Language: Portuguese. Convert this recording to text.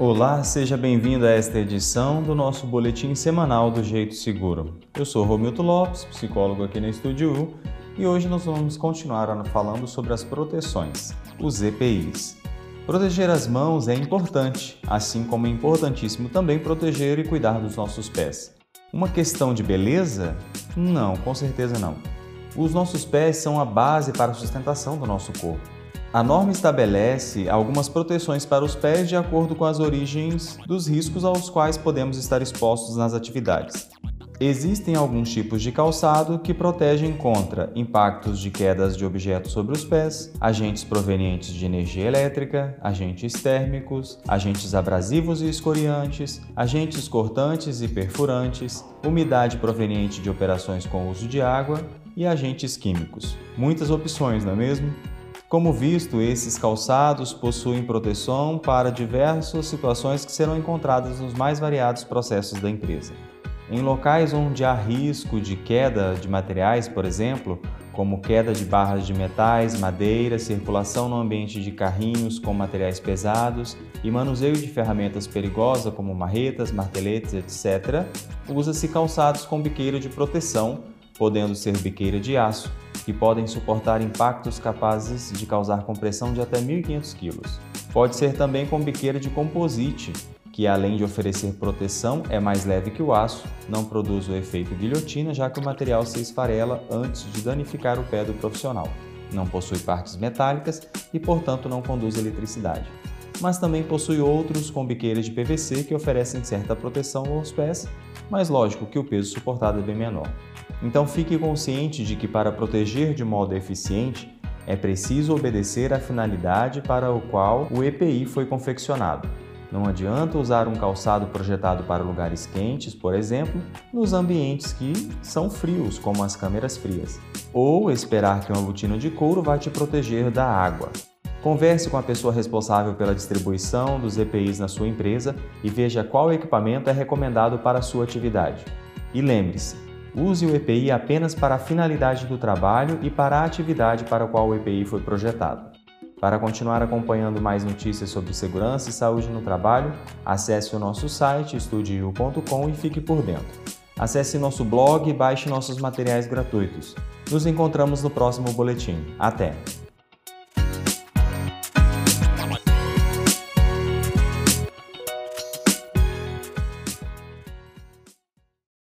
Olá, seja bem-vindo a esta edição do nosso boletim semanal do Jeito Seguro. Eu sou Romildo Lopes, psicólogo aqui na Estúdio U, e hoje nós vamos continuar falando sobre as proteções, os EPIs. Proteger as mãos é importante, assim como é importantíssimo também proteger e cuidar dos nossos pés. Uma questão de beleza? Não, com certeza não. Os nossos pés são a base para a sustentação do nosso corpo. A norma estabelece algumas proteções para os pés de acordo com as origens dos riscos aos quais podemos estar expostos nas atividades. Existem alguns tipos de calçado que protegem contra impactos de quedas de objetos sobre os pés, agentes provenientes de energia elétrica, agentes térmicos, agentes abrasivos e escoriantes, agentes cortantes e perfurantes, umidade proveniente de operações com uso de água e agentes químicos. Muitas opções, não é mesmo? Como visto, esses calçados possuem proteção para diversas situações que serão encontradas nos mais variados processos da empresa. Em locais onde há risco de queda de materiais, por exemplo, como queda de barras de metais, madeira, circulação no ambiente de carrinhos com materiais pesados e manuseio de ferramentas perigosas como marretas, marteletes, etc., usa-se calçados com biqueira de proteção, podendo ser biqueira de aço, que podem suportar impactos capazes de causar compressão de até 1.500 kg. Pode ser também com biqueira de composite, que além de oferecer proteção, é mais leve que o aço, não produz o efeito guilhotina, já que o material se esfarela antes de danificar o pé do profissional. Não possui partes metálicas e, portanto, não conduz eletricidade. Mas também possui outros com biqueiras de PVC que oferecem certa proteção aos pés, mas lógico que o peso suportado é bem menor. Então fique consciente de que para proteger de modo eficiente, é preciso obedecer à finalidade para o qual o EPI foi confeccionado não adianta usar um calçado projetado para lugares quentes, por exemplo, nos ambientes que são frios, como as câmeras frias. Ou esperar que uma botina de couro vá te proteger da água. Converse com a pessoa responsável pela distribuição dos EPIs na sua empresa e veja qual equipamento é recomendado para a sua atividade. E lembre-se, use o EPI apenas para a finalidade do trabalho e para a atividade para a qual o EPI foi projetado. Para continuar acompanhando mais notícias sobre segurança e saúde no trabalho, acesse o nosso site estudio.com e fique por dentro. Acesse nosso blog e baixe nossos materiais gratuitos. Nos encontramos no próximo boletim. Até!